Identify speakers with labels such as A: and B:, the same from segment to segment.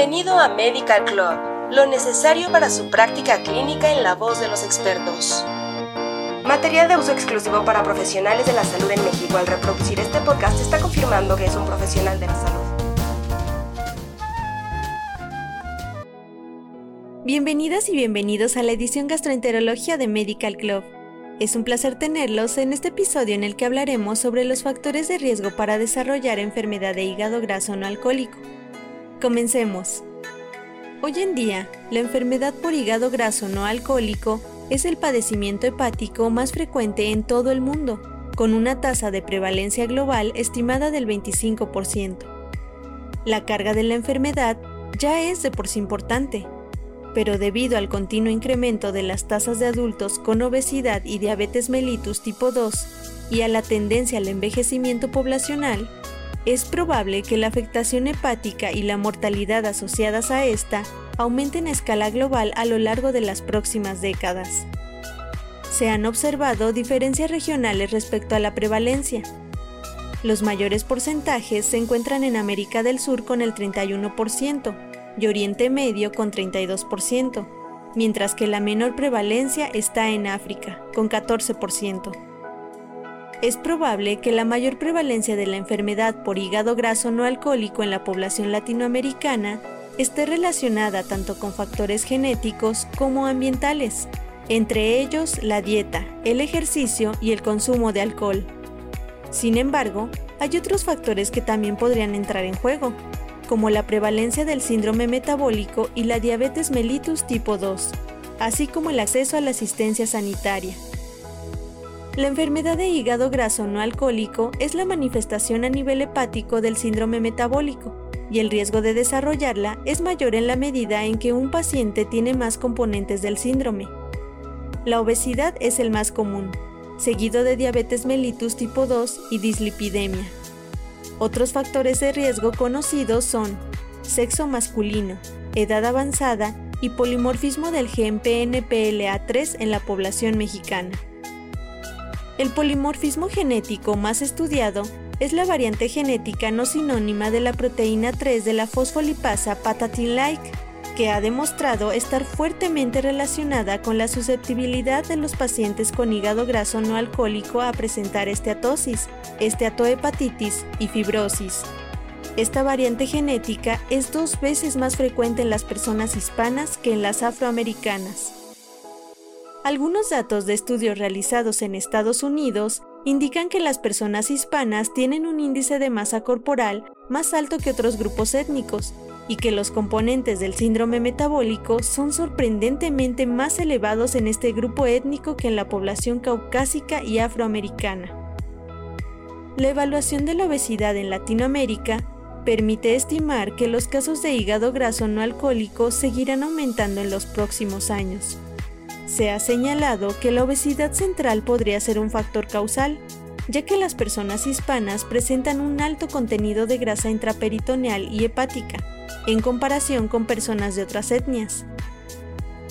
A: Bienvenido a Medical Club, lo necesario para su práctica clínica en la voz de los expertos. Material de uso exclusivo para profesionales de la salud en México. Al reproducir este podcast está confirmando que es un profesional de la salud.
B: Bienvenidas y bienvenidos a la edición Gastroenterología de Medical Club. Es un placer tenerlos en este episodio en el que hablaremos sobre los factores de riesgo para desarrollar enfermedad de hígado graso no alcohólico. Comencemos. Hoy en día, la enfermedad por hígado graso no alcohólico es el padecimiento hepático más frecuente en todo el mundo, con una tasa de prevalencia global estimada del 25%. La carga de la enfermedad ya es de por sí importante, pero debido al continuo incremento de las tasas de adultos con obesidad y diabetes mellitus tipo 2 y a la tendencia al envejecimiento poblacional, es probable que la afectación hepática y la mortalidad asociadas a esta aumenten a escala global a lo largo de las próximas décadas. Se han observado diferencias regionales respecto a la prevalencia. Los mayores porcentajes se encuentran en América del Sur con el 31% y Oriente Medio con 32%, mientras que la menor prevalencia está en África, con 14% es probable que la mayor prevalencia de la enfermedad por hígado graso no alcohólico en la población latinoamericana esté relacionada tanto con factores genéticos como ambientales, entre ellos la dieta, el ejercicio y el consumo de alcohol. Sin embargo, hay otros factores que también podrían entrar en juego, como la prevalencia del síndrome metabólico y la diabetes mellitus tipo 2, así como el acceso a la asistencia sanitaria. La enfermedad de hígado graso no alcohólico es la manifestación a nivel hepático del síndrome metabólico, y el riesgo de desarrollarla es mayor en la medida en que un paciente tiene más componentes del síndrome. La obesidad es el más común, seguido de diabetes mellitus tipo 2 y dislipidemia. Otros factores de riesgo conocidos son sexo masculino, edad avanzada y polimorfismo del gen PNPLA3 en la población mexicana. El polimorfismo genético más estudiado es la variante genética no sinónima de la proteína 3 de la fosfolipasa patatin-like, que ha demostrado estar fuertemente relacionada con la susceptibilidad de los pacientes con hígado graso no alcohólico a presentar esteatosis, esteatohepatitis y fibrosis. Esta variante genética es dos veces más frecuente en las personas hispanas que en las afroamericanas. Algunos datos de estudios realizados en Estados Unidos indican que las personas hispanas tienen un índice de masa corporal más alto que otros grupos étnicos y que los componentes del síndrome metabólico son sorprendentemente más elevados en este grupo étnico que en la población caucásica y afroamericana. La evaluación de la obesidad en Latinoamérica permite estimar que los casos de hígado graso no alcohólico seguirán aumentando en los próximos años. Se ha señalado que la obesidad central podría ser un factor causal, ya que las personas hispanas presentan un alto contenido de grasa intraperitoneal y hepática, en comparación con personas de otras etnias.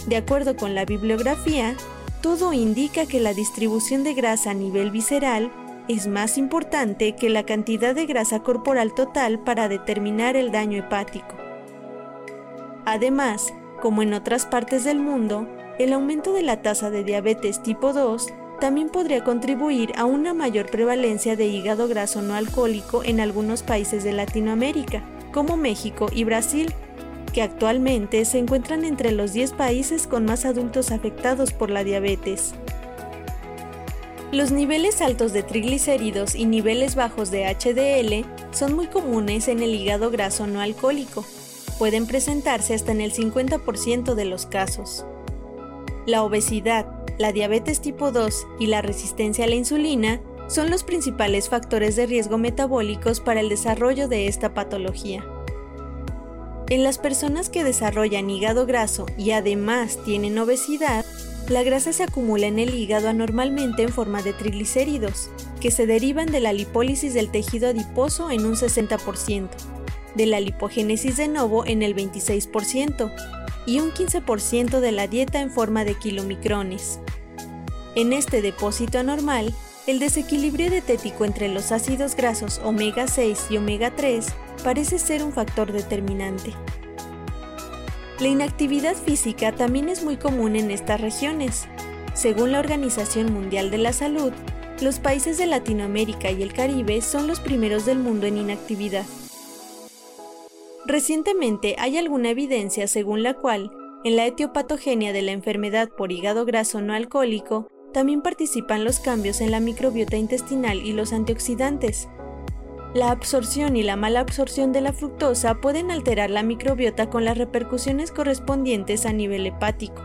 B: De acuerdo con la bibliografía, todo indica que la distribución de grasa a nivel visceral es más importante que la cantidad de grasa corporal total para determinar el daño hepático. Además, como en otras partes del mundo, el aumento de la tasa de diabetes tipo 2 también podría contribuir a una mayor prevalencia de hígado graso no alcohólico en algunos países de Latinoamérica, como México y Brasil, que actualmente se encuentran entre los 10 países con más adultos afectados por la diabetes. Los niveles altos de triglicéridos y niveles bajos de HDL son muy comunes en el hígado graso no alcohólico. Pueden presentarse hasta en el 50% de los casos. La obesidad, la diabetes tipo 2 y la resistencia a la insulina son los principales factores de riesgo metabólicos para el desarrollo de esta patología. En las personas que desarrollan hígado graso y además tienen obesidad, la grasa se acumula en el hígado anormalmente en forma de triglicéridos, que se derivan de la lipólisis del tejido adiposo en un 60%, de la lipogénesis de novo en el 26%, y un 15% de la dieta en forma de kilomicrones. En este depósito anormal, el desequilibrio dietético entre los ácidos grasos omega 6 y omega 3 parece ser un factor determinante. La inactividad física también es muy común en estas regiones. Según la Organización Mundial de la Salud, los países de Latinoamérica y el Caribe son los primeros del mundo en inactividad. Recientemente hay alguna evidencia según la cual, en la etiopatogenia de la enfermedad por hígado graso no alcohólico, también participan los cambios en la microbiota intestinal y los antioxidantes. La absorción y la mala absorción de la fructosa pueden alterar la microbiota con las repercusiones correspondientes a nivel hepático.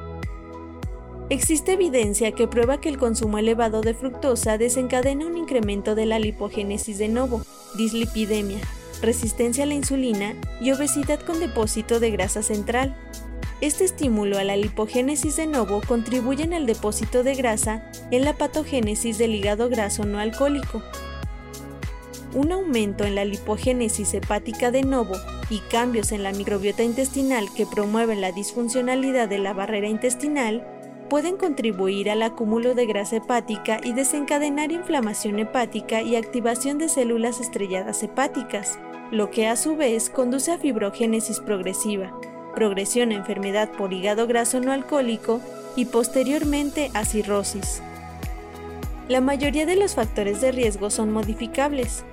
B: Existe evidencia que prueba que el consumo elevado de fructosa desencadena un incremento de la lipogénesis de novo, dislipidemia, resistencia a la insulina y obesidad con depósito de grasa central. Este estímulo a la lipogénesis de novo contribuye en el depósito de grasa en la patogénesis del hígado graso no alcohólico. Un aumento en la lipogénesis hepática de novo y cambios en la microbiota intestinal que promueven la disfuncionalidad de la barrera intestinal pueden contribuir al acúmulo de grasa hepática y desencadenar inflamación hepática y activación de células estrelladas hepáticas, lo que a su vez conduce a fibrogénesis progresiva, progresión a enfermedad por hígado graso no alcohólico y posteriormente a cirrosis. La mayoría de los factores de riesgo son modificables.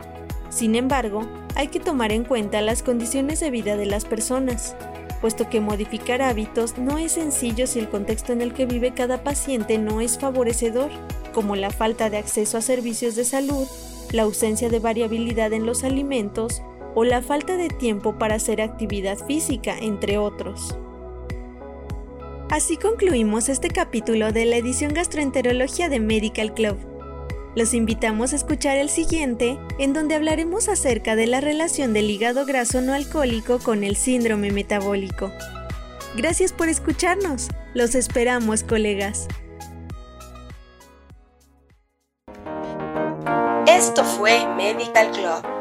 B: Sin embargo, hay que tomar en cuenta las condiciones de vida de las personas, puesto que modificar hábitos no es sencillo si el contexto en el que vive cada paciente no es favorecedor, como la falta de acceso a servicios de salud, la ausencia de variabilidad en los alimentos o la falta de tiempo para hacer actividad física, entre otros. Así concluimos este capítulo de la edición Gastroenterología de Medical Club. Los invitamos a escuchar el siguiente, en donde hablaremos acerca de la relación del hígado graso no alcohólico con el síndrome metabólico. Gracias por escucharnos. Los esperamos, colegas.
A: Esto fue Medical Club